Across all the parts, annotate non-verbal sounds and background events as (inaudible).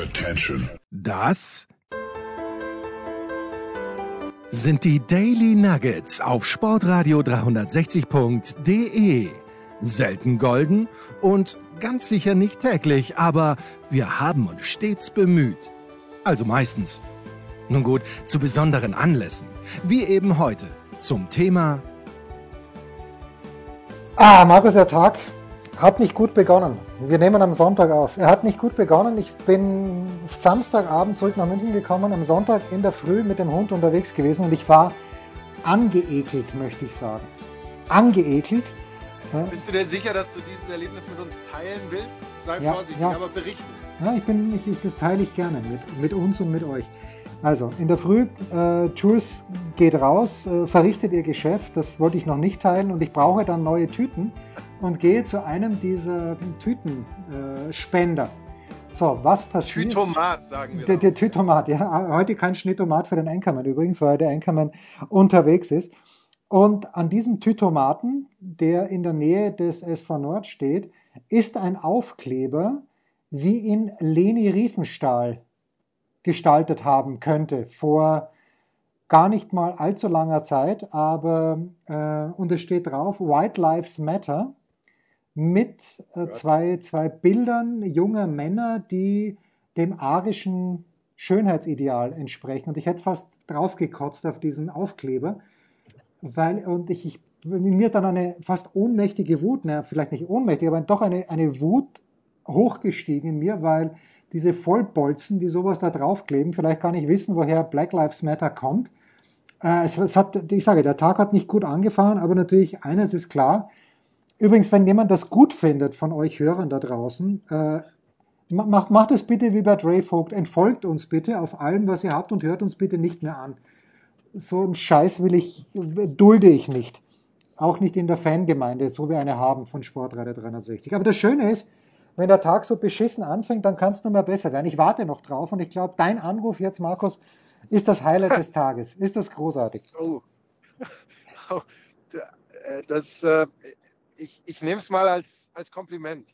Attention. Das sind die Daily Nuggets auf Sportradio 360.de. Selten golden und ganz sicher nicht täglich, aber wir haben uns stets bemüht. Also meistens. Nun gut, zu besonderen Anlässen, wie eben heute zum Thema Ah, Markus, der Tag hat nicht gut begonnen. Wir nehmen am Sonntag auf. Er hat nicht gut begonnen. Ich bin Samstagabend zurück nach München gekommen, am Sonntag in der Früh mit dem Hund unterwegs gewesen und ich war angeekelt, möchte ich sagen. Angeekelt. Bist du dir sicher, dass du dieses Erlebnis mit uns teilen willst? Sei Ja, vorsichtig, ja. aber berichte. Ja, ich bin, ich, ich, das teile ich gerne mit, mit uns und mit euch. Also, in der Früh, äh, Jules geht raus, äh, verrichtet ihr Geschäft, das wollte ich noch nicht teilen und ich brauche dann neue Tüten und gehe zu einem dieser Tütenspender. Äh, so, was passiert? Tütomat, sagen wir. Der, der Tütomat, ja. Heute kein Schnittomat für den Anchorman übrigens, weil der Anchorman unterwegs ist. Und an diesem Tütomaten, der in der Nähe des SV Nord steht, ist ein Aufkleber, wie ihn Leni Riefenstahl gestaltet haben könnte vor gar nicht mal allzu langer Zeit, aber äh, und es steht drauf White Lives Matter mit äh, zwei, zwei Bildern junger Männer, die dem arischen Schönheitsideal entsprechen. Und ich hätte fast draufgekotzt auf diesen Aufkleber, weil, und ich, ich in mir ist dann eine fast ohnmächtige Wut, na, vielleicht nicht ohnmächtig, aber doch eine, eine Wut hochgestiegen in mir, weil diese Vollbolzen, die sowas da draufkleben, vielleicht gar nicht wissen, woher Black Lives Matter kommt. Äh, es, es hat, ich sage, der Tag hat nicht gut angefahren, aber natürlich eines ist klar. Übrigens, wenn jemand das gut findet von euch Hörern da draußen, äh, macht, macht es bitte wie bei Dre Vogt, entfolgt uns bitte auf allem, was ihr habt und hört uns bitte nicht mehr an. So einen Scheiß will ich, dulde ich nicht. Auch nicht in der Fangemeinde, so wie eine haben von Sportreiter 360. Aber das Schöne ist, wenn der Tag so beschissen anfängt, dann kann es nur mehr besser werden. Ich warte noch drauf und ich glaube, dein Anruf jetzt, Markus, ist das Highlight des (laughs) Tages. Ist das großartig? Oh. (laughs) Oh, äh, das, äh, ich ich nehme es mal als, als Kompliment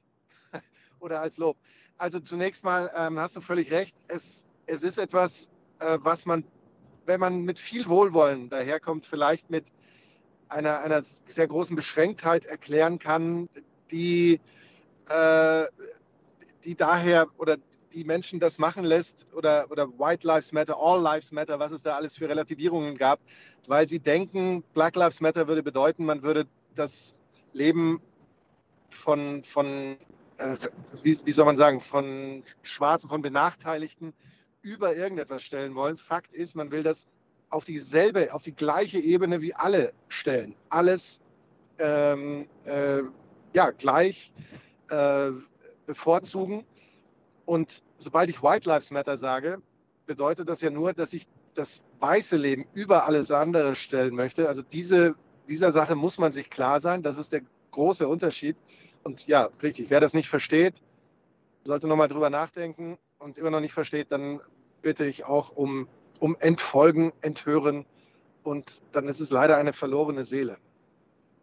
(laughs) oder als Lob. Also zunächst mal ähm, hast du völlig recht. Es, es ist etwas, äh, was man, wenn man mit viel Wohlwollen daherkommt, vielleicht mit einer, einer sehr großen Beschränktheit erklären kann, die, äh, die daher oder die Menschen das machen lässt oder, oder White Lives Matter, All Lives Matter, was es da alles für Relativierungen gab, weil sie denken, Black Lives Matter würde bedeuten, man würde das Leben von, von äh, wie, wie soll man sagen, von Schwarzen, von Benachteiligten über irgendetwas stellen wollen. Fakt ist, man will das auf dieselbe, auf die gleiche Ebene wie alle stellen. Alles ähm, äh, ja, gleich äh, bevorzugen. Und sobald ich White Lives Matter sage, bedeutet das ja nur, dass ich das weiße Leben über alles andere stellen möchte. Also diese, dieser Sache muss man sich klar sein. Das ist der große Unterschied. Und ja, richtig, wer das nicht versteht, sollte nochmal drüber nachdenken und es immer noch nicht versteht, dann bitte ich auch um, um Entfolgen, Enthören. Und dann ist es leider eine verlorene Seele.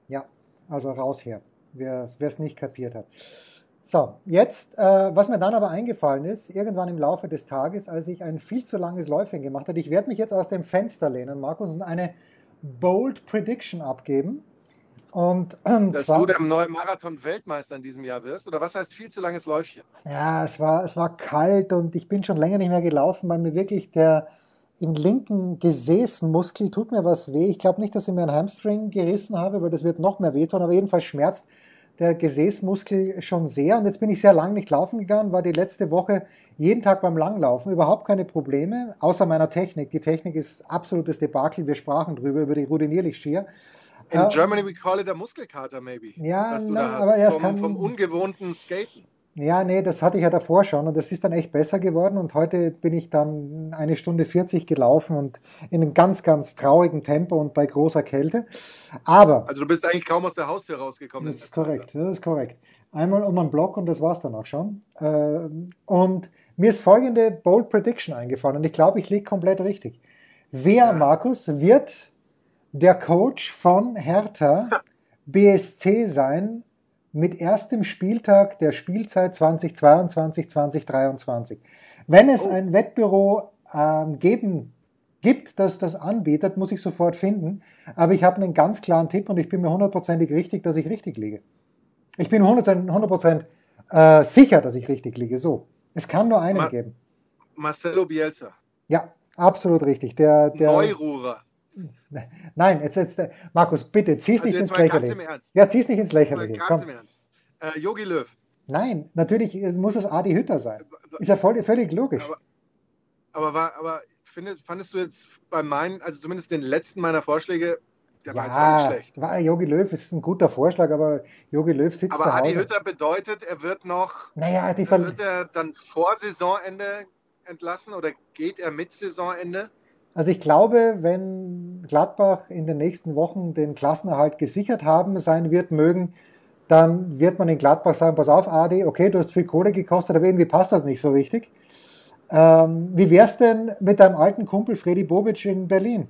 Ja, also raus her, wer es nicht kapiert hat. So, jetzt, äh, was mir dann aber eingefallen ist, irgendwann im Laufe des Tages, als ich ein viel zu langes Läufchen gemacht habe, ich werde mich jetzt aus dem Fenster lehnen, Markus, und eine Bold Prediction abgeben. Und (clears throat) ähm, Dass zwar, du der neue Marathon-Weltmeister in diesem Jahr wirst? Oder was heißt viel zu langes Läufchen? ja, es war, es war kalt und ich bin schon länger nicht mehr gelaufen, weil mir wirklich der im linken Gesäßmuskel tut mir was weh. Ich glaube nicht, dass ich mir einen Hamstring gerissen habe, weil das wird noch mehr wehtun, aber jedenfalls schmerzt der Gesäßmuskel schon sehr. Und jetzt bin ich sehr lang nicht laufen gegangen, war die letzte Woche jeden Tag beim Langlaufen, überhaupt keine Probleme, außer meiner Technik. Die Technik ist absolutes Debakel. Wir sprachen drüber, über die Rudenierlich-Skier. In Ja. Germany we call it a Muskelkater, maybe. Ja, was du na, da hast. aber erst vom, kann- vom ungewohnten Skaten. Ja, nee, das hatte ich ja davor schon und das ist dann echt besser geworden und heute bin ich dann eine Stunde 40 gelaufen und in einem ganz, ganz traurigen Tempo und bei großer Kälte. Aber, Also du bist eigentlich kaum aus der Haustür rausgekommen. das ist korrekt, das ist korrekt. Einmal um einen Block und das war's dann auch schon. Ähm, Und mir ist folgende Bold Prediction eingefallen und ich glaube, ich liege komplett richtig. Wer, Ja. Markus, wird der Coach von Hertha BSC sein mit erstem Spieltag der Spielzeit 2022, 2023. Wenn es Oh. ein Wettbüro ähm, geben, gibt, das das anbietet, muss ich sofort finden. Aber ich habe einen ganz klaren Tipp und ich bin mir hundertprozentig richtig, dass ich richtig liege. Ich bin 100%, 100% äh, sicher, dass ich richtig liege. So. Es kann nur einen Ma- geben. Marcelo Bielsa, Ja, absolut richtig. Der, der, Neururer. Nein, jetzt, jetzt, Markus, bitte, zieh's Also nicht ins Lächerliche. im Ernst. Ja, zieh's nicht ins Lächerliche. ganz Komm. im Ernst. Äh, Jogi Löw. Nein, natürlich äh, muss es Adi Hütter sein. Ist ja voll, völlig logisch. Aber- Aber, war, aber findest, fandest du jetzt bei meinen, also zumindest den letzten meiner Vorschläge, der war jetzt auch nicht schlecht. war Jogi Löw ist ein guter Vorschlag, aber Jogi Löw sitzt Aber zu Adi. Hütter bedeutet, er wird noch, naja, die Ver wird er dann vor Saisonende entlassen oder geht er mit Saisonende? Also ich glaube, wenn Gladbach in den nächsten Wochen den Klassenerhalt gesichert haben sein wird mögen, dann wird man in Gladbach sagen, pass auf, Adi, okay, du hast viel Kohle gekostet, aber irgendwie passt das nicht so richtig. Ähm, wie wär's denn mit deinem alten Kumpel Freddy Bobic in Berlin?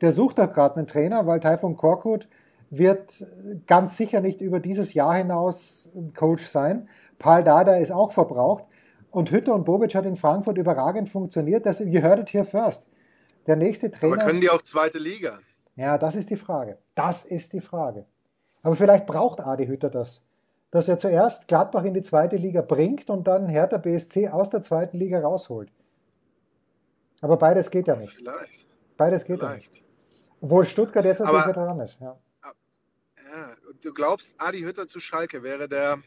Der sucht doch gerade einen Trainer, weil Taifun Korkut wird ganz sicher nicht über dieses Jahr hinaus Coach sein. Paul Dada ist auch verbraucht. Und Hütter und Bobic hat in Frankfurt überragend funktioniert. Das, you heard it here first. Der nächste Trainer. Aber können die auch zweite Liga? Ja, das ist die Frage. Das ist die Frage. Aber vielleicht braucht Adi Hütter das. Dass er zuerst Gladbach in die zweite Liga bringt und dann Hertha BSC aus der zweiten Liga rausholt. Aber beides geht ja nicht. Vielleicht. Beides geht ja nicht. Vielleicht. Obwohl Stuttgart jetzt natürlich dran ist. Ja. Ja, du glaubst, Adi Hütter zu Schalke wäre der.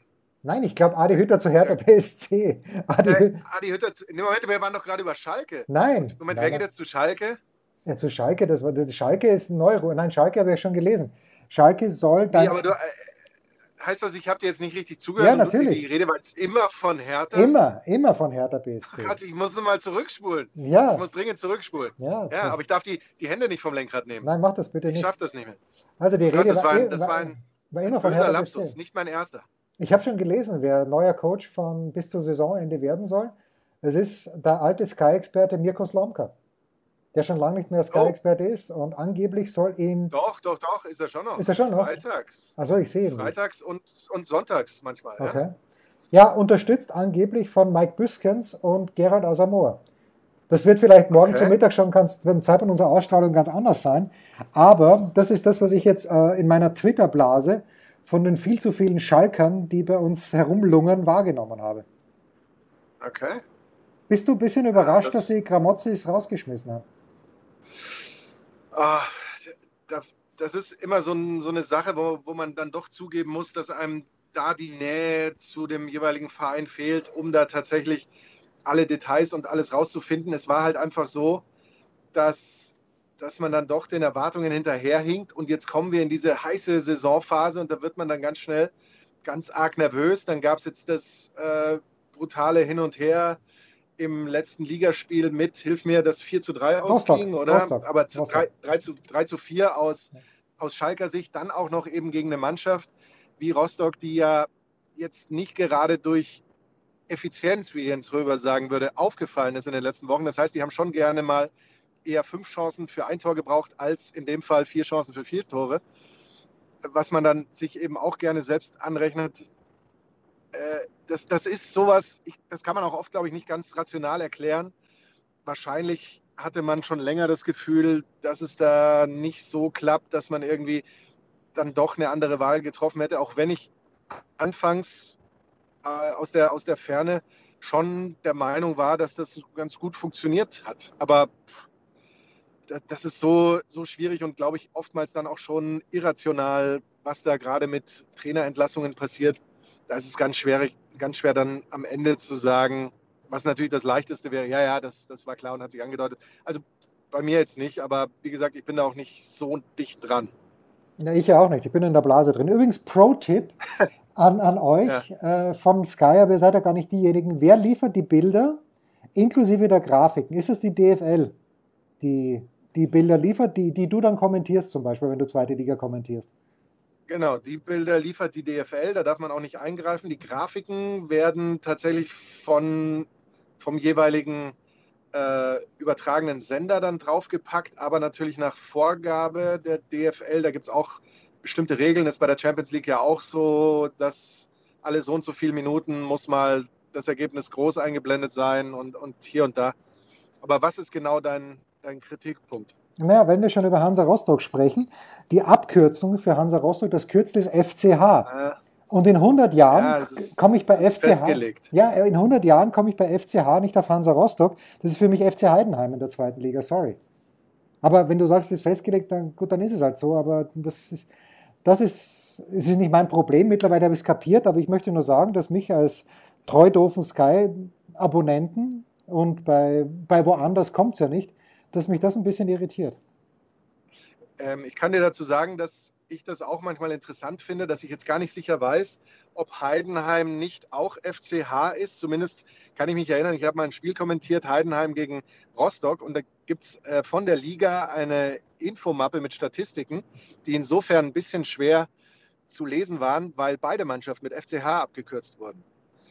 Nein, ich glaube Adi Hütter zu Hertha BSC. Adi Äh, Hü- Adi Hütter. Zu, Moment, wir waren doch gerade über Schalke. Nein. Moment, nein, wer geht nein. jetzt zu Schalke? Ja, zu Schalke, das war, Schalke ist ein Neuro. Nein, Schalke habe ich ja schon gelesen. Schalke soll dann Nee, aber du, äh, heißt das, ich habe dir jetzt nicht richtig zugehört? Ja, natürlich. Die Rede war jetzt immer von Hertha. immer, immer von Hertha BSC. Gott, ich muss mal zurückspulen. Ja, Ich muss dringend zurückspulen. ja. Ja, aber ich darf die, die Hände nicht vom Lenkrad nehmen. Nein, mach das bitte ich nicht. schaffe das nicht mehr. Also die Gott, Rede das war ein- eh- das war ein- war immer von Böser Hertha Lapsus, BSC. nicht mein erster. Ich habe schon gelesen, wer neuer Coach von bis zur Saisonende werden soll. Es ist der alte Sky-Experte Mirko Slomka, der schon lange nicht mehr Sky-Experte ist und angeblich soll ihm. Doch, doch, doch, ist er schon noch. Ist er schon noch? Freitags. Also ich sehe ihn. Freitags und, und sonntags manchmal. Ja. Okay. Ja, unterstützt angeblich von Mike Büskens und Gerald Asamoah. Das wird vielleicht morgen Okay. zum Mittag schon ganz, zum Zeitpunkt unserer Ausstrahlung ganz anders sein. Aber das ist das, was ich jetzt äh, in meiner Twitter-Blase von den viel zu vielen Schalkern, die bei uns herumlungern, wahrgenommen habe. Okay. Bist du ein bisschen überrascht, das- dass sie Gramozis rausgeschmissen haben? Ah, da, das ist immer so, ein, so eine Sache, wo, wo man dann doch zugeben muss, dass einem da die Nähe zu dem jeweiligen Verein fehlt, um da tatsächlich alle Details und alles rauszufinden. Es war halt einfach so, dass, dass man dann doch den Erwartungen hinterherhinkt und jetzt kommen wir in diese heiße Saisonphase und da wird man dann ganz schnell ganz arg nervös. Dann gab es jetzt das äh, brutale Hin und Her im letzten Ligaspiel mit, hilf mir, das 4 zu 3 Rostock, ausging, oder? Rostock, Aber zu Rostock. 3, 3, zu, 3 zu 4 aus, aus Schalker Sicht, dann auch noch eben gegen eine Mannschaft wie Rostock, die ja jetzt nicht gerade durch Effizienz, wie Jens Röber sagen würde, aufgefallen ist in den letzten Wochen. Das heißt, die haben schon gerne mal eher fünf Chancen für ein Tor gebraucht, als in dem Fall vier Chancen für vier Tore. Was man dann sich eben auch gerne selbst anrechnet. Äh, das, das ist sowas, ich, das kann man auch oft, glaube ich, nicht ganz rational erklären. Wahrscheinlich hatte man schon länger das Gefühl, dass es da nicht so klappt, dass man irgendwie dann doch eine andere Wahl getroffen hätte, auch wenn ich anfangs äh, aus, der, aus der Ferne schon der Meinung war, dass das ganz gut funktioniert hat. Aber pff, das ist so, so schwierig und glaube ich oftmals dann auch schon irrational, was da gerade mit Trainerentlassungen passiert. Da ist es ganz schwer, ganz schwer dann am Ende zu sagen, was natürlich das Leichteste wäre, ja, ja, das, das war klar und hat sich angedeutet. Also bei mir jetzt nicht, aber wie gesagt, ich bin da auch nicht so dicht dran. Ja, ich ja auch nicht. Ich bin in der Blase drin. Übrigens, Pro-Tipp (laughs) an, an euch äh, von Sky, aber ihr seid ja gar nicht diejenigen. Wer liefert die Bilder inklusive der Grafiken? Ist es die DFL, die die Bilder liefert, die, die du dann kommentierst, zum Beispiel, wenn du zweite Liga kommentierst? Genau, die Bilder liefert die DFL, da darf man auch nicht eingreifen. Die Grafiken werden tatsächlich von, vom jeweiligen äh, übertragenen Sender dann draufgepackt, aber natürlich nach Vorgabe der DFL. Da gibt es auch bestimmte Regeln. Das ist bei der Champions League ja auch so, dass alle so und so viele Minuten muss mal das Ergebnis groß eingeblendet sein und, und hier und da. Aber was ist genau dein, dein Kritikpunkt? Naja, wenn wir schon über Hansa Rostock sprechen, die Abkürzung für Hansa Rostock, das Kürzel ist FCH. Ja. Und in 100 Jahren ja, komme ich bei FCH. Festgelegt. Ja, in 100 Jahren komme ich bei FCH nicht auf Hansa Rostock. Das ist für mich FC Heidenheim in der zweiten Liga. Sorry. Aber wenn du sagst, es ist festgelegt, dann gut, dann ist es halt so. Aber das ist, das ist, es ist nicht mein Problem. Mittlerweile habe ich es kapiert, aber ich möchte nur sagen, dass mich als treu doofen Sky-Abonnenten und bei, bei woanders kommt es ja nicht, dass mich das ein bisschen irritiert. Ähm, ich kann dir dazu sagen, dass ich das auch manchmal interessant finde, dass ich jetzt gar nicht sicher weiß, ob Heidenheim nicht auch FCH ist. Zumindest kann ich mich erinnern, ich habe mal ein Spiel kommentiert, Heidenheim gegen Rostock, und da gibt es äh, von der Liga eine Infomappe mit Statistiken, die insofern ein bisschen schwer zu lesen waren, weil beide Mannschaften mit FCH abgekürzt wurden.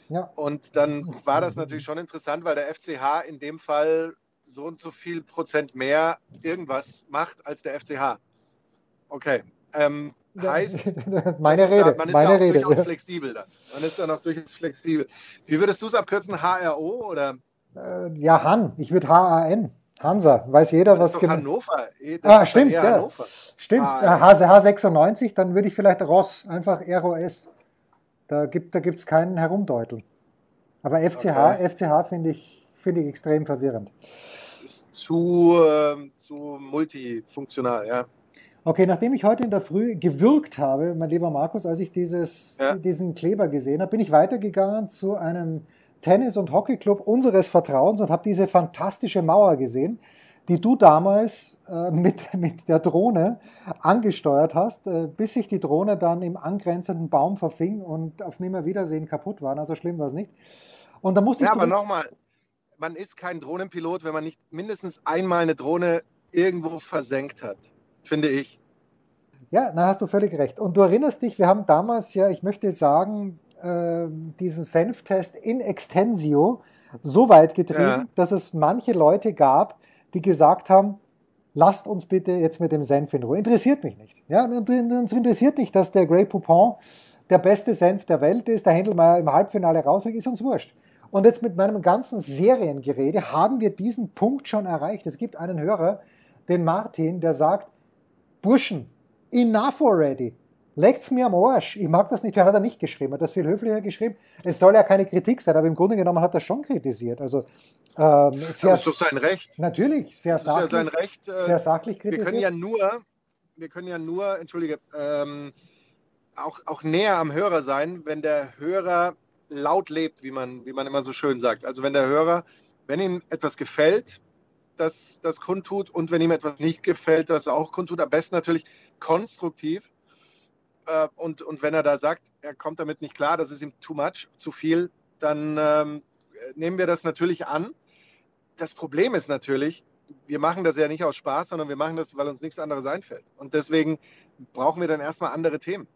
Ja. Und dann war das natürlich schon interessant, weil der FCH in dem Fall so und so viel Prozent mehr irgendwas macht als der FCH. Okay. Ähm, heißt, (laughs) meine Rede, da, man ist meine da auch Rede. durchaus flexibel dann. Man ist dann auch durchaus flexibel. Wie würdest du es abkürzen? HRO oder? Äh, ja, Han. Ich würde HAN. Hansa. Weiß jeder, was genau. Hannover. Das ah, stimmt, ja. Hannover. Stimmt. Ah, H, 96 dann würde ich vielleicht Ross, einfach ROS. Da gibt es da keinen Herumdeuteln. Aber FCH, okay. FCH finde ich, find ich extrem verwirrend. Es ist zu, äh, zu multifunktional, ja. Okay, nachdem ich heute in der Früh gewürgt habe, mein lieber Markus, als ich dieses, ja. diesen Kleber gesehen habe, bin ich weitergegangen zu einem Tennis- und Hockeyclub unseres Vertrauens und habe diese fantastische Mauer gesehen, die du damals äh, mit, mit der Drohne angesteuert hast, äh, bis sich die Drohne dann im angrenzenden Baum verfing und auf Nimmerwiedersehen kaputt war. Also schlimm war es nicht. Und da musste ja, ich. aber nochmal, man ist kein Drohnenpilot, wenn man nicht mindestens einmal eine Drohne irgendwo versenkt hat, finde ich. Ja, da hast du völlig recht. Und du erinnerst dich, wir haben damals ja, ich möchte sagen, äh, diesen Senftest in Extensio so weit getrieben, ja. dass es manche Leute gab, die gesagt haben, lasst uns bitte jetzt mit dem Senf in Ruhe. Interessiert mich nicht. Ja, uns interessiert nicht, dass der Grey Poupon der beste Senf der Welt ist, der Händelmeier im Halbfinale rausfliegt, ist uns wurscht. Und jetzt mit meinem ganzen Seriengerede haben wir diesen Punkt schon erreicht. Es gibt einen Hörer, den Martin, der sagt, Burschen, enough already. Legt's mir am Arsch. Ich mag das nicht. Er hat er nicht geschrieben. Er hat das viel höflicher geschrieben. Es soll ja keine Kritik sein, aber im Grunde genommen hat er schon kritisiert. Also ähm, sehr, das ist doch sein Recht. Natürlich, sehr das sachlich. Ist ja sein Recht. Äh, sehr sachlich kritisiert. Wir können ja nur, wir können ja nur, entschuldige, ähm, auch, auch näher am Hörer sein, wenn der Hörer laut lebt, wie man, wie man immer so schön sagt. Also wenn der Hörer, wenn ihm etwas gefällt, das, das kundtut und wenn ihm etwas nicht gefällt, das auch kundtut. Am besten natürlich konstruktiv. Äh, und, und wenn er da sagt, er kommt damit nicht klar, das ist ihm too much, zu viel, dann ähm, nehmen wir das natürlich an. Das Problem ist natürlich, wir machen das ja nicht aus Spaß, sondern wir machen das, weil uns nichts anderes einfällt. Und deswegen brauchen wir dann erstmal andere Themen.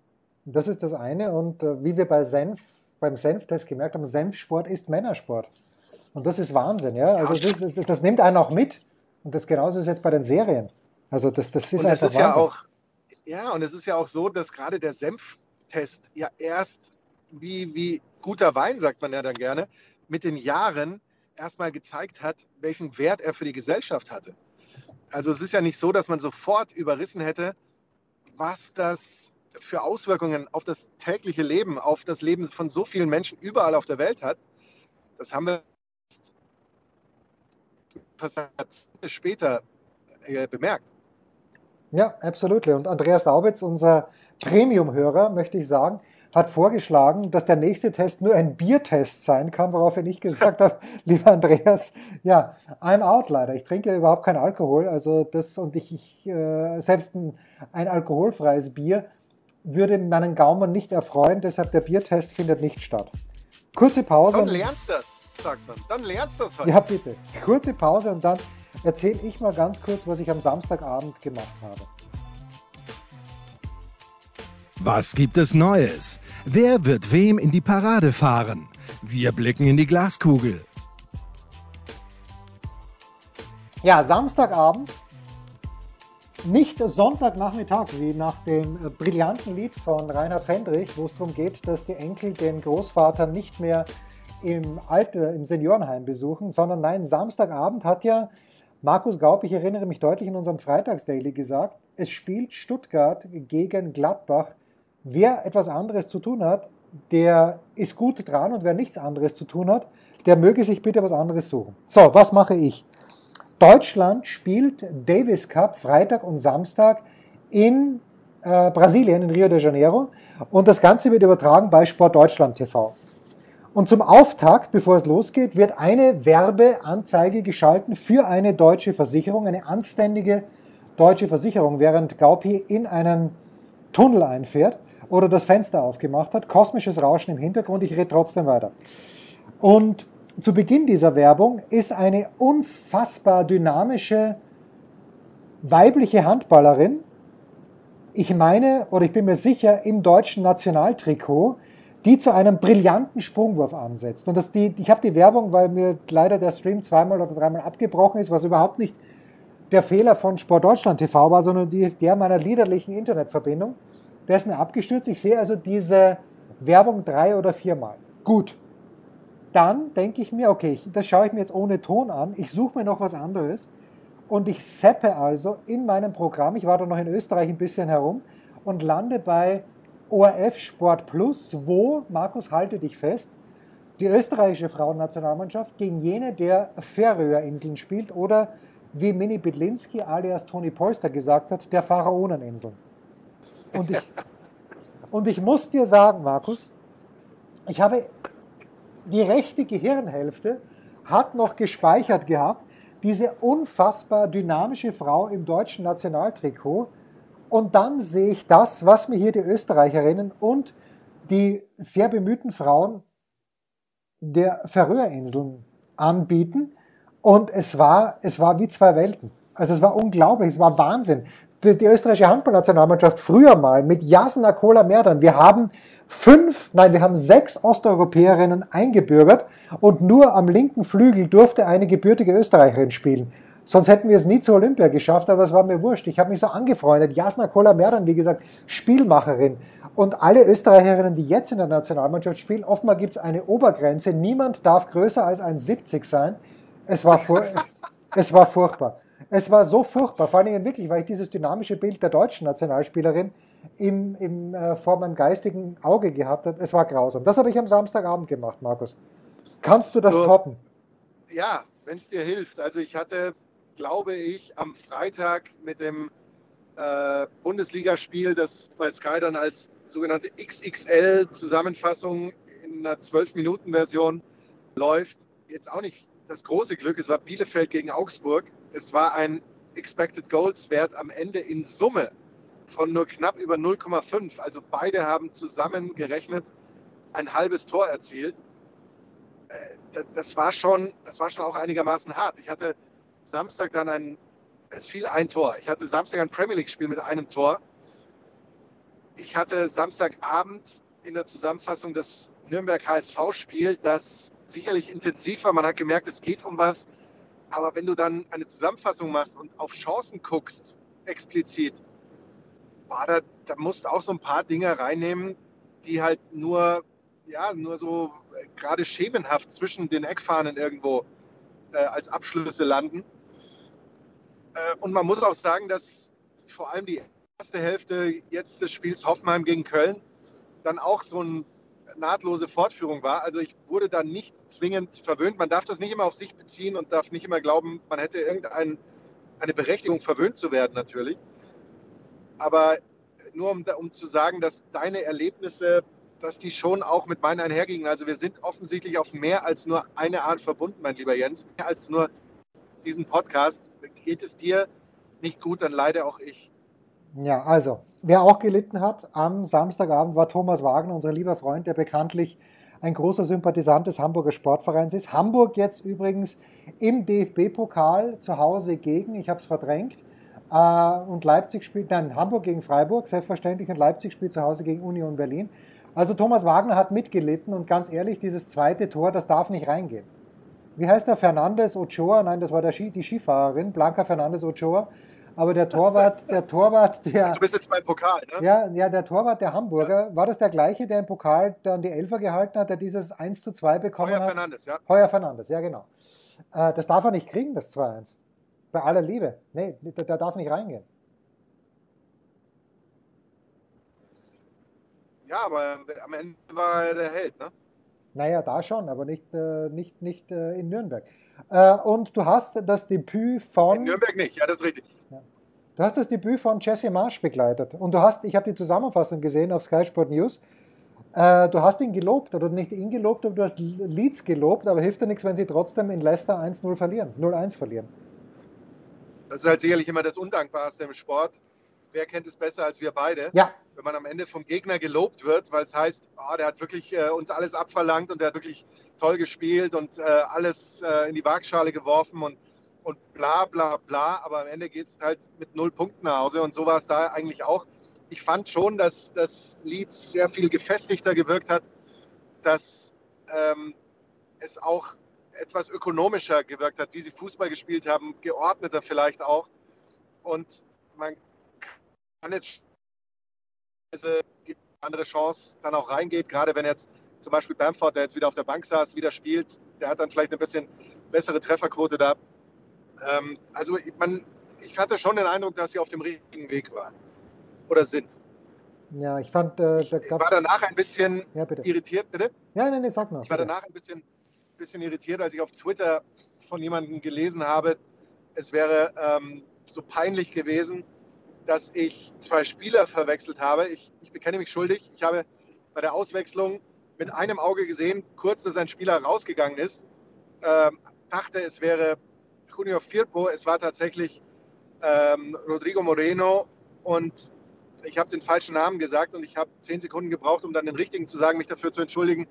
Das ist das eine. Und äh, wie wir bei Senf beim Senftest gemerkt haben, Senfsport ist Männersport. Und das ist Wahnsinn, ja. Also das, das, nimmt einen auch mit. Und das genauso ist jetzt bei den Serien. Also das, das ist und einfach ist Wahnsinn. Ja, auch, ja, und es ist ja auch so, dass gerade der Senftest ja erst wie, wie guter Wein, sagt man ja dann gerne, mit den Jahren erstmal gezeigt hat, welchen Wert er für die Gesellschaft hatte. Also es ist ja nicht so, dass man sofort überrissen hätte, was das für Auswirkungen auf das tägliche Leben, auf das Leben von so vielen Menschen überall auf der Welt hat, das haben wir später äh, bemerkt. Ja, absolut. Und Andreas Laubitz, unser Premium-Hörer, möchte ich sagen, hat vorgeschlagen, dass der nächste Test nur ein Biertest sein kann, worauf ich gesagt habe, (laughs) lieber Andreas, ja, I'm out leider. Ich trinke überhaupt keinen Alkohol. Also das und ich, ich äh, selbst ein, ein alkoholfreies Bier würde meinen Gaumen nicht erfreuen, deshalb der Biertest findet nicht statt. Kurze Pause. Dann lernst du das, sagt man. Dann lernst du das halt. Ja, bitte. Kurze Pause und dann erzähle ich mal ganz kurz, was ich am Samstagabend gemacht habe. Was gibt es Neues? Wer wird wem in die Parade fahren? Wir blicken in die Glaskugel. Ja, Samstagabend nicht Sonntagnachmittag, wie nach dem brillanten Lied von Reinhard Fendrich, wo es darum geht, dass die Enkel den Großvater nicht mehr im Alter, im Seniorenheim besuchen, sondern nein, Samstagabend hat ja Markus Gaub, ich erinnere mich deutlich in unserem Freitagsdaily gesagt, es spielt Stuttgart gegen Gladbach. Wer etwas anderes zu tun hat, der ist gut dran und wer nichts anderes zu tun hat, der möge sich bitte was anderes suchen. So, was mache ich? Deutschland spielt Davis Cup Freitag und Samstag in äh, Brasilien, in Rio de Janeiro. Und das Ganze wird übertragen bei Sport Deutschland TV. Und zum Auftakt, bevor es losgeht, wird eine Werbeanzeige geschalten für eine deutsche Versicherung, eine anständige deutsche Versicherung, während Gaupi in einen Tunnel einfährt oder das Fenster aufgemacht hat. Kosmisches Rauschen im Hintergrund, ich rede trotzdem weiter. Und zu Beginn dieser Werbung ist eine unfassbar dynamische weibliche Handballerin, ich meine, oder ich bin mir sicher, im deutschen Nationaltrikot, die zu einem brillanten Sprungwurf ansetzt. Und das die, ich habe die Werbung, weil mir leider der Stream zweimal oder dreimal abgebrochen ist, was überhaupt nicht der Fehler von Sport Deutschland TV war, sondern die, der meiner liederlichen Internetverbindung. Der ist mir abgestürzt. Ich sehe also diese Werbung drei oder viermal. Gut, dann denke ich mir, okay, das schaue ich mir jetzt ohne Ton an, ich suche mir noch was anderes und ich seppe also in meinem Programm, ich war da noch in Österreich ein bisschen herum und lande bei ORF Sport Plus, wo, Markus, halte dich fest, die österreichische Frauennationalmannschaft gegen jene der Färöerinseln spielt oder wie Mini Bidlinski alias Tony Polster gesagt hat, der Pharaoneninseln. Und ich, (laughs) und ich muss dir sagen, Markus, ich habe die rechte Gehirnhälfte hat noch gespeichert gehabt, diese unfassbar dynamische Frau im deutschen Nationaltrikot. Und dann sehe ich das, was mir hier die Österreicherinnen und die sehr bemühten Frauen der Färöerinseln anbieten. Und es war, es war wie zwei Welten. Also es war unglaublich, es war Wahnsinn. Die, die österreichische Handballnationalmannschaft früher mal mit Jasna Kola Merdan, wir haben fünf, nein, wir haben sechs Osteuropäerinnen eingebürgert und nur am linken Flügel durfte eine gebürtige Österreicherin spielen. Sonst hätten wir es nie zur Olympia geschafft, aber es war mir wurscht. Ich habe mich so angefreundet. Jasna Kola-Merdan, wie gesagt, Spielmacherin. Und alle Österreicherinnen, die jetzt in der Nationalmannschaft spielen, offenbar gibt es eine Obergrenze. Niemand darf größer als 1,70 sein. Es war, (laughs) es war furchtbar. Es war so furchtbar. Vor allen Dingen wirklich, weil ich dieses dynamische Bild der deutschen Nationalspielerin im, im, äh, vor meinem geistigen Auge gehabt habe. Es war grausam. Das habe ich am Samstagabend gemacht, Markus. Kannst du das so, toppen? Ja, wenn es dir hilft. Also ich hatte, glaube ich, am Freitag mit dem äh, Bundesligaspiel, das bei Sky dann als sogenannte XXL-Zusammenfassung in einer 12-Minuten-Version läuft, jetzt auch nicht das große Glück. Es war Bielefeld gegen Augsburg. Es war ein Expected Goals Wert am Ende in Summe von nur knapp über 0,5. Also beide haben zusammen gerechnet ein halbes Tor erzielt. Äh, das war schon, das war schon auch einigermaßen hart. Ich hatte Samstag dann ein, es fiel ein Tor. Ich hatte Samstag ein Premier League Spiel mit einem Tor. Ich hatte Samstagabend in der Zusammenfassung das Nürnberg HSV Spiel, das sicherlich intensiv war. Man hat gemerkt, es geht um was. Aber wenn du dann eine Zusammenfassung machst und auf Chancen guckst, explizit, boah, da, da musst du auch so ein paar Dinge reinnehmen, die halt nur, ja, nur so äh, gerade schemenhaft zwischen den Eckfahnen irgendwo äh, als Abschlüsse landen. Äh, und man muss auch sagen, dass vor allem die erste Hälfte jetzt des Spiels Hoffenheim gegen Köln dann auch so eine nahtlose Fortführung war. Also ich wurde da nicht zwingend verwöhnt. Man darf das nicht immer auf sich beziehen und darf nicht immer glauben, man hätte irgendeine Berechtigung verwöhnt zu werden natürlich. Aber nur um, um zu sagen, dass deine Erlebnisse, dass die schon auch mit meinen einhergingen. Also wir sind offensichtlich auf mehr als nur eine Art verbunden, mein lieber Jens. Mehr als nur diesen Podcast. Geht es dir nicht gut, dann leide auch ich. Ja, also, wer auch gelitten hat am Samstagabend war Thomas Wagner, unser lieber Freund, der bekanntlich ein großer Sympathisant des Hamburger Sportvereins ist. Hamburg jetzt übrigens im DFB-Pokal zu Hause gegen, ich habe es verdrängt, äh, und Leipzig spielt, dann Hamburg gegen Freiburg, selbstverständlich, und Leipzig spielt zu Hause gegen Union Berlin. Also Thomas Wagner hat mitgelitten und ganz ehrlich, dieses zweite Tor, das darf nicht reingehen. Wie heißt der? Fernandes Ochoa? Nein, das war der die Skifahrerin, Blanca Fernandes Ochoa. Aber der Torwart, der Torwart, der. Du bist jetzt beim Pokal, ne? Ja, ja, der Torwart der Hamburger, war das der gleiche, der im Pokal dann die Elfer gehalten hat, der dieses 1 zu 2 bekommen Heuer hat? Fernandes, ja. Heuer Fernandes, ja genau. Äh, das darf er nicht kriegen, das 2-1. Bei aller Liebe. Nee, der, der darf nicht reingehen. Ja, aber am Ende war er der Held, ne? Naja, da schon, aber nicht, äh, nicht, nicht äh, in Nürnberg. Äh, und du hast das Debüt von. In Nürnberg nicht, ja, das ist richtig. Du hast das Debüt von Jesse Marsch begleitet. Und du hast, ich habe die Zusammenfassung gesehen auf Sky Sport News. Äh, du hast ihn gelobt, oder nicht ihn gelobt, aber du hast Leeds gelobt, aber hilft dir nichts, wenn sie trotzdem in Leicester 1-0 verlieren, 0-1 verlieren. Das ist halt sicherlich immer das Undankbarste im Sport. Wer kennt es besser als wir beide? Ja, Wenn man am Ende vom Gegner gelobt wird, weil es heißt, ah, der hat wirklich äh, uns alles abverlangt und der hat wirklich toll gespielt und äh, alles äh, in die Waagschale geworfen und, und bla bla bla. Aber am Ende geht es halt mit null Punkten nach Hause und so war es da eigentlich auch. Ich fand schon, dass das Leeds sehr viel gefestigter gewirkt hat, dass ähm, es auch etwas ökonomischer gewirkt hat, wie sie Fußball gespielt haben, geordneter vielleicht auch. Und man kann jetzt die andere Chance dann auch reingeht, gerade wenn jetzt zum Beispiel Bamford, der jetzt wieder auf der Bank saß, wieder spielt, der hat dann vielleicht eine bisschen bessere Trefferquote da. Ähm, also man, ich hatte schon den Eindruck, dass sie auf dem richtigen Weg waren oder sind. ja, ich fand, äh, Ich gab war danach ein bisschen Ja, bitte. irritiert, bitte. Ja, nein, nee, sag noch. Ich war bitte. danach ein bisschen, bisschen irritiert, als ich auf Twitter von jemandem gelesen habe, es wäre ähm, so peinlich gewesen, dass ich zwei Spieler verwechselt habe. Ich, ich bekenne mich schuldig. Ich habe bei der Auswechslung mit einem Auge gesehen, kurz, dass ein Spieler rausgegangen ist. Ähm, dachte, es wäre Junior Firpo. Es war tatsächlich ähm, Rodrigo Moreno und ich habe den falschen Namen gesagt und ich habe zehn Sekunden gebraucht, um dann den richtigen zu sagen, mich dafür zu entschuldigen.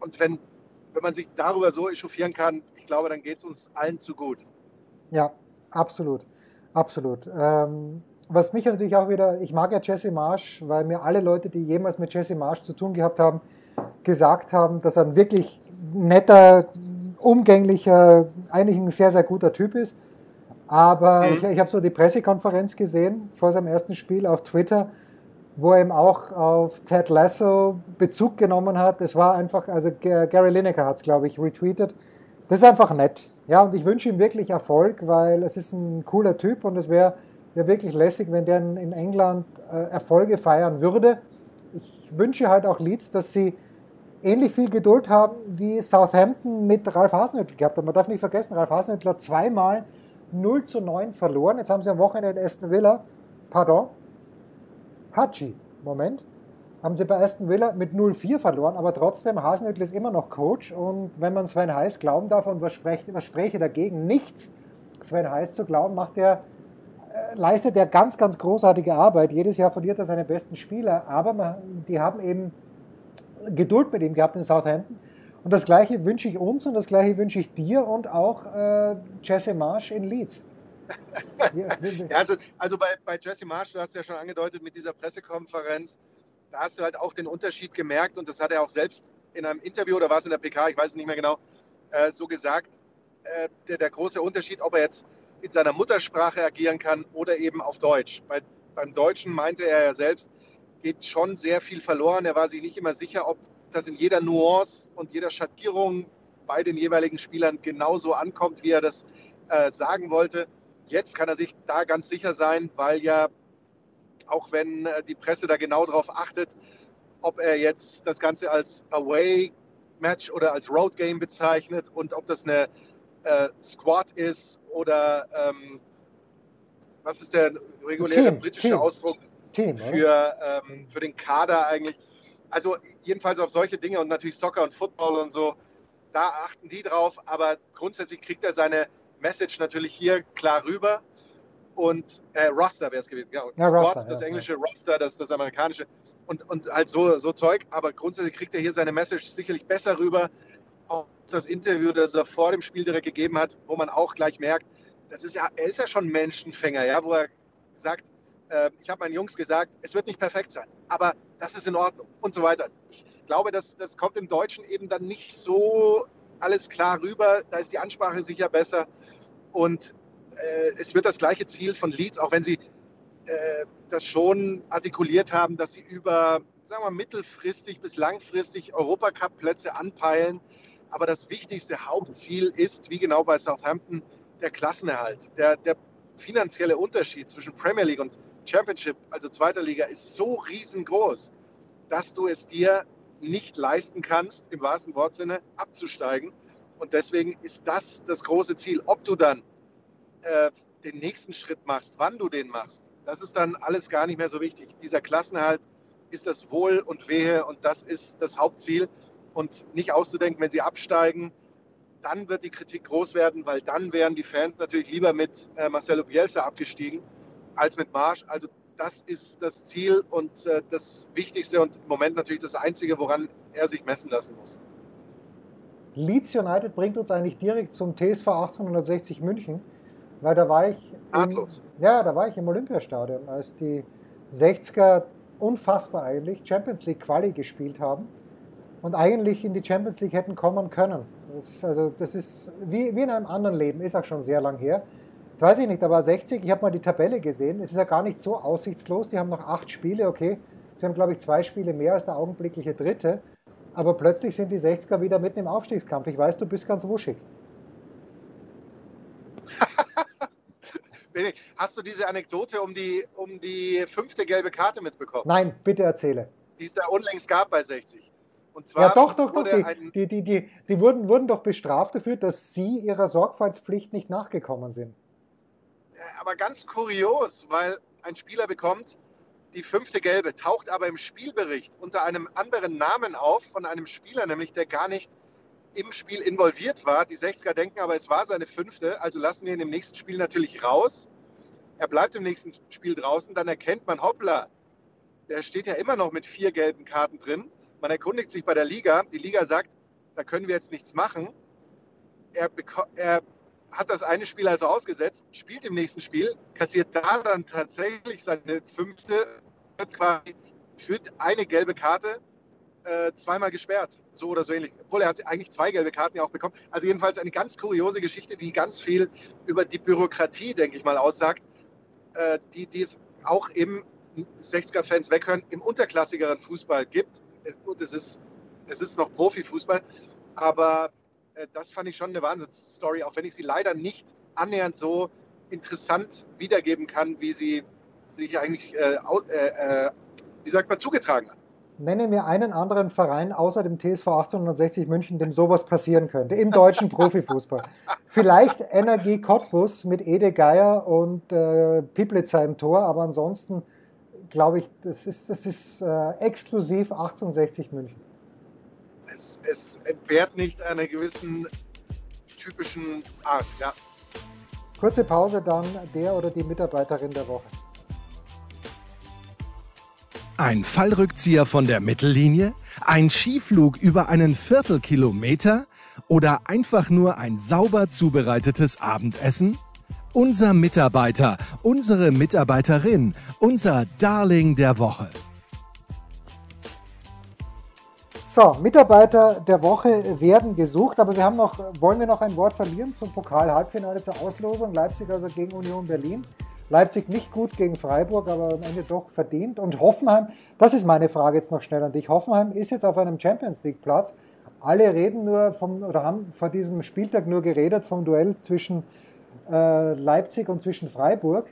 Und wenn, wenn man sich darüber so echauffieren kann, ich glaube, dann geht es uns allen zu gut. Ja, absolut. Absolut. Ähm, was mich natürlich auch wieder, ich mag ja Jesse Marsch, weil mir alle Leute, die jemals mit Jesse Marsch zu tun gehabt haben, gesagt haben, dass er ein wirklich netter, umgänglicher, eigentlich ein sehr, sehr guter Typ ist. Aber Mhm. ich, ich habe so die Pressekonferenz gesehen vor seinem ersten Spiel auf Twitter, wo er eben auch auf Ted Lasso Bezug genommen hat. Es war einfach, also Gary Lineker hat es, glaube ich, retweetet. Das ist einfach nett. Ja, und ich wünsche ihm wirklich Erfolg, weil es ist ein cooler Typ und es wäre wär wirklich lässig, wenn der in, in England äh, Erfolge feiern würde. Ich wünsche halt auch Leeds, dass sie ähnlich viel Geduld haben, wie Southampton mit Ralf Hasenhüttl gehabt hat. Man darf nicht vergessen, Ralf Hasenhüttl hat zweimal 0 zu 9 verloren. Jetzt haben sie am Wochenende in Aston Villa, pardon, Hachi, Moment, haben sie bei Aston Villa mit 0-4 verloren, aber trotzdem, Hasenhüttl ist immer noch Coach und wenn man Sven Heiß glauben darf und was spreche, was spreche dagegen, nichts Sven Heiß zu glauben, macht er, äh, leistet er ganz, ganz großartige Arbeit. Jedes Jahr verliert er seine besten Spieler, aber man, die haben eben Geduld mit ihm gehabt in Southampton. Und das Gleiche wünsche ich uns und das Gleiche wünsche ich dir und auch äh, Jesse Marsch in Leeds. (laughs) Ja, also, also bei, bei Jesse Marsch, du hast ja schon angedeutet mit dieser Pressekonferenz, da hast du halt auch den Unterschied gemerkt und das hat er auch selbst in einem Interview oder war es in der PK, ich weiß es nicht mehr genau, äh, so gesagt, äh, der, der große Unterschied, ob er jetzt in seiner Muttersprache agieren kann oder eben auf Deutsch. Bei, beim Deutschen meinte er ja selbst, geht schon sehr viel verloren. Er war sich nicht immer sicher, ob das in jeder Nuance und jeder Schattierung bei den jeweiligen Spielern genauso ankommt, wie er das äh, sagen wollte. Jetzt kann er sich da ganz sicher sein, weil ja, auch wenn äh, die Presse da genau drauf achtet, ob er jetzt das Ganze als Away-Match oder als Road-Game bezeichnet und ob das eine äh, Squad ist oder ähm, was ist der reguläre Team, britische Team. Ausdruck Team, oder? für, ähm, für den Kader eigentlich. Also jedenfalls auf solche Dinge und natürlich Soccer und Football und so, da achten die drauf, aber grundsätzlich kriegt er seine Message natürlich hier klar rüber. Und äh, Roster wäre es gewesen, genau. Ja, Squad, Roster, das ja, englische Roster, das, das amerikanische und, und halt so, so Zeug. Aber grundsätzlich kriegt er hier seine Message sicherlich besser rüber. Auch das Interview, das er vor dem Spiel direkt gegeben hat, wo man auch gleich merkt, das ist ja, er ist ja schon Menschenfänger, ja, wo er sagt, äh, ich habe meinen Jungs gesagt, es wird nicht perfekt sein, aber das ist in Ordnung und so weiter. Ich glaube, das, das kommt im Deutschen eben dann nicht so alles klar rüber. Da ist die Ansprache sicher besser. Und äh, es wird das gleiche Ziel von Leeds, auch wenn sie äh, das schon artikuliert haben, dass sie über, sagen wir, mittelfristig bis langfristig Europacup-Plätze anpeilen. Aber das wichtigste Hauptziel ist, wie genau bei Southampton, der Klassenerhalt. Der, der finanzielle Unterschied zwischen Premier League und Championship, also zweiter Liga, ist so riesengroß, dass du es dir nicht leisten kannst, im wahrsten Wortsinne abzusteigen. Und deswegen ist das das große Ziel. Ob du dann äh, den nächsten Schritt machst, wann du den machst, das ist dann alles gar nicht mehr so wichtig. Dieser Klassenerhalt ist das Wohl und Wehe und das ist das Hauptziel. Und nicht auszudenken, wenn sie absteigen, dann wird die Kritik groß werden, weil dann wären die Fans natürlich lieber mit äh, Marcelo Bielsa abgestiegen als mit Marsch. Also das ist das Ziel und äh, das Wichtigste und im Moment natürlich das Einzige, woran er sich messen lassen muss. Leeds United bringt uns eigentlich direkt zum TSV 1860 München, weil da war ich. Im, ja, da war ich im Olympiastadion, als die 60er unfassbar eigentlich Champions League Quali gespielt haben und eigentlich in die Champions League hätten kommen können. Das ist also, das ist wie, wie in einem anderen Leben, ist auch schon sehr lang her. Jetzt weiß ich nicht, aber 60, ich habe mal die Tabelle gesehen, es ist ja gar nicht so aussichtslos. Die haben noch acht Spiele, okay. Sie haben, glaube ich, zwei Spiele mehr als der augenblickliche dritte. Aber plötzlich sind die 60er wieder mitten im Aufstiegskampf. Ich weiß, du bist ganz wuschig. (laughs) Hast du diese Anekdote um die, um die fünfte gelbe Karte mitbekommen? Nein, bitte erzähle. Die es da unlängst gab bei 60. Und zwar ja, doch, doch, doch. Die, die, die, die, die wurden, wurden doch bestraft dafür, dass sie ihrer Sorgfaltspflicht nicht nachgekommen sind. Aber ganz kurios, weil ein Spieler bekommt die fünfte Gelbe, taucht aber im Spielbericht unter einem anderen Namen auf von einem Spieler, nämlich der gar nicht im Spiel involviert war. Die 60er denken aber, es war seine fünfte, also lassen wir ihn im nächsten Spiel natürlich raus. Er bleibt im nächsten Spiel draußen, dann erkennt man, hoppla, der steht ja immer noch mit vier gelben Karten drin. Man erkundigt sich bei der Liga. Die Liga sagt, da können wir jetzt nichts machen. Er, er hat das eine Spiel also ausgesetzt, spielt im nächsten Spiel, kassiert da dann tatsächlich seine fünfte, wird quasi für eine gelbe Karte äh, zweimal gesperrt, so oder so ähnlich. Obwohl er hat eigentlich zwei gelbe Karten ja auch bekommen. Also jedenfalls eine ganz kuriose Geschichte, die ganz viel über die Bürokratie, denke ich mal, aussagt, äh, die, die es auch im 60er-Fans weghören, im unterklassigeren Fußball gibt gut, es ist, es ist noch Profifußball, aber das fand ich schon eine Wahnsinnsstory, auch wenn ich sie leider nicht annähernd so interessant wiedergeben kann, wie sie sich eigentlich, äh, äh, äh, wie sagt man, zugetragen hat. Nenne mir einen anderen Verein außer dem TSV 1860 München, dem sowas passieren könnte, im deutschen Profifußball. (laughs) Vielleicht Energie Cottbus mit Ede Geier und äh, Piplitzer im Tor, aber ansonsten glaube ich, das ist, das ist äh, exklusiv 1860 München. Es, es entbehrt nicht einer gewissen typischen Art, ja. Kurze Pause, dann der oder die Mitarbeiterin der Woche. Ein Fallrückzieher von der Mittellinie? Ein Skiflug über einen Viertelkilometer? Oder einfach nur ein sauber zubereitetes Abendessen? Unser Mitarbeiter, unsere Mitarbeiterin, unser Darling der Woche. So, Mitarbeiter der Woche werden gesucht, aber wir haben noch, wollen wir noch ein Wort verlieren zum Pokal-Halbfinale zur Auslosung? Leipzig also gegen Union Berlin. Leipzig nicht gut gegen Freiburg, aber am Ende doch verdient. Und Hoffenheim, das ist meine Frage jetzt noch schnell an dich. Hoffenheim ist jetzt auf einem Champions League Platz. Alle reden nur vom, oder haben vor diesem Spieltag nur geredet vom Duell zwischen äh, Leipzig und zwischen Freiburg,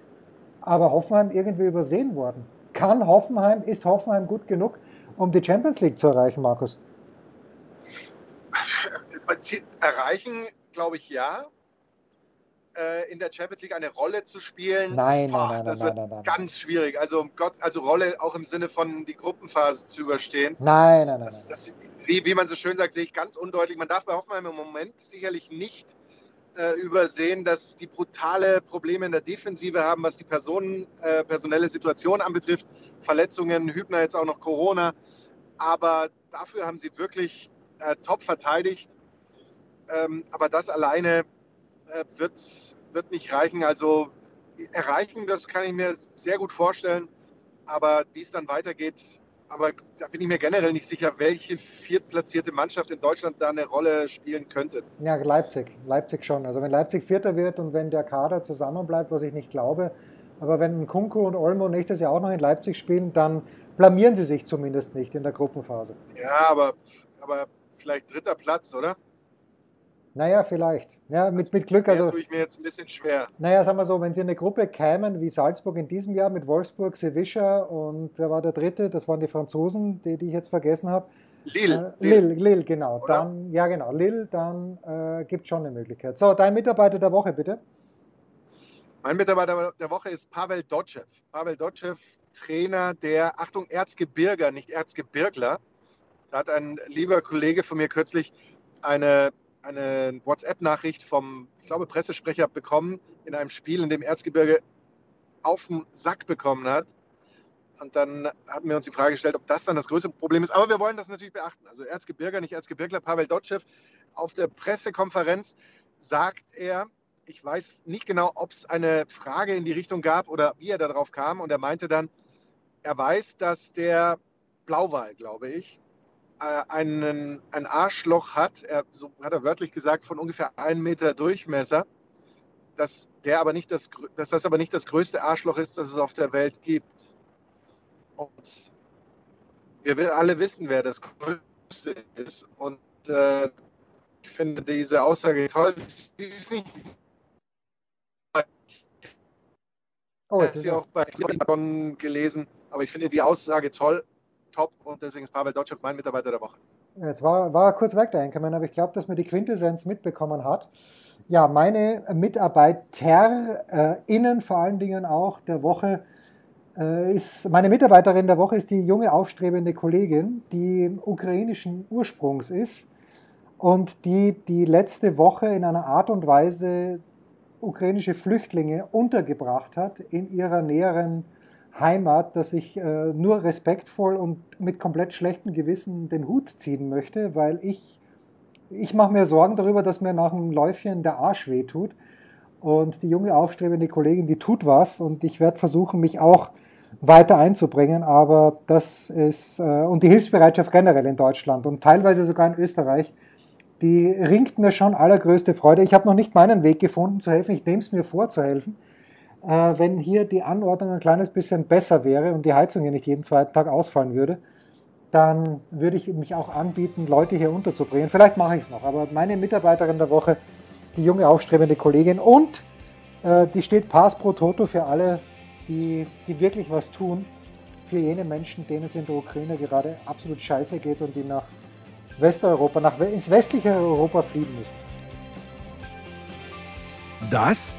aber Hoffenheim irgendwie übersehen worden. Kann Hoffenheim, ist Hoffenheim gut genug, um die Champions League zu erreichen, Markus? Erreichen, glaube ich, ja. Äh, in der Champions League eine Rolle zu spielen, nein, boah, nein, nein, das wird ganz schwierig. Also Gott, also Rolle auch im Sinne von die Gruppenphase zu überstehen. Nein, nein, nein. Das, das, wie, wie man so schön sagt, sehe ich ganz undeutlich. Man darf bei Hoffenheim im Moment sicherlich nicht äh, übersehen, dass die brutale Probleme in der Defensive haben, was die Personen, äh, personelle Situation anbetrifft. Verletzungen, Hübner jetzt auch noch Corona. Aber dafür haben sie wirklich äh, top verteidigt. Ähm, aber das alleine äh, wird, wird nicht reichen. Also erreichen, das kann ich mir sehr gut vorstellen. Aber wie es dann weitergeht, aber da bin ich mir generell nicht sicher, welche viertplatzierte Mannschaft in Deutschland da eine Rolle spielen könnte. Ja, Leipzig. Leipzig schon. Also wenn Leipzig Vierter wird und wenn der Kader zusammenbleibt, was ich nicht glaube, aber wenn Kunku und Olmo nächstes Jahr auch noch in Leipzig spielen, dann blamieren sie sich zumindest nicht in der Gruppenphase. Ja, aber, aber vielleicht dritter Platz, oder? Naja, vielleicht. Ja, mit, mit Glück. Also, tue ich mir jetzt ein bisschen schwer. Naja, sagen wir so, wenn Sie in eine Gruppe kämen wie Salzburg in diesem Jahr mit Wolfsburg, Sevilla und wer war der dritte? Das waren die Franzosen, die, die ich jetzt vergessen habe. Lille. Äh, Lille, Lille, genau. Oder? Dann, ja, genau. Lille, dann äh, gibt es schon eine Möglichkeit. So, dein Mitarbeiter der Woche, bitte. Mein Mitarbeiter der Woche ist Pavel Dotschew. Pavel Dotschew, Trainer der, Achtung, Erzgebirger, nicht Erzgebirgler. Da hat ein lieber Kollege von mir kürzlich eine eine WhatsApp-Nachricht vom, ich glaube, Pressesprecher bekommen in einem Spiel, in dem Erzgebirge auf den Sack bekommen hat. Und dann hatten wir uns die Frage gestellt, ob das dann das größte Problem ist. Aber wir wollen das natürlich beachten. Also Erzgebirger, nicht Erzgebirgler, Pavel Dotschew. Auf der Pressekonferenz sagt er, ich weiß nicht genau, ob es eine Frage in die Richtung gab oder wie er darauf kam. Und er meinte dann, er weiß, dass der Blauwal, glaube ich, einen, ein Arschloch hat, er, so hat er wörtlich gesagt, von ungefähr einem Meter Durchmesser, dass, der aber nicht das, dass das aber nicht das größte Arschloch ist, das es auf der Welt gibt. Und wir alle wissen, wer das größte ist. Und äh, ich finde diese Aussage toll. Sie ist nicht. Oh, jetzt ist sie auch bei Bonn gelesen, aber ich finde die Aussage toll top und deswegen ist Pavel Dotschew mein Mitarbeiter der Woche. Jetzt war, war kurz weg, der Enkermann, aber ich glaube, dass man die Quintessenz mitbekommen hat. Ja, meine MitarbeiterInnen äh, vor allen Dingen auch der Woche äh, ist, meine Mitarbeiterin der Woche ist die junge aufstrebende Kollegin, die ukrainischen Ursprungs ist und die die letzte Woche in einer Art und Weise ukrainische Flüchtlinge untergebracht hat in ihrer näheren Heimat, dass ich äh, nur respektvoll und mit komplett schlechtem Gewissen den Hut ziehen möchte, weil ich, ich mache mir Sorgen darüber, dass mir nach einem Läufchen der Arsch wehtut. Und die junge aufstrebende Kollegin, die tut was und ich werde versuchen, mich auch weiter einzubringen. Aber das ist, äh, und die Hilfsbereitschaft generell in Deutschland und teilweise sogar in Österreich, die ringt mir schon allergrößte Freude. Ich habe noch nicht meinen Weg gefunden zu helfen. Ich nehme es mir vor zu helfen äh, wenn hier die Anordnung ein kleines bisschen besser wäre und die Heizung hier nicht jeden zweiten Tag ausfallen würde, dann würde ich mich auch anbieten, Leute hier unterzubringen. Vielleicht mache ich es noch, aber meine Mitarbeiterin der Woche, die junge aufstrebende Kollegin und äh, die steht Pass pro Toto für alle, die, die wirklich was tun, für jene Menschen, denen es in der Ukraine gerade absolut scheiße geht und die nach Westeuropa, nach, ins westliche Europa fliehen müssen. Das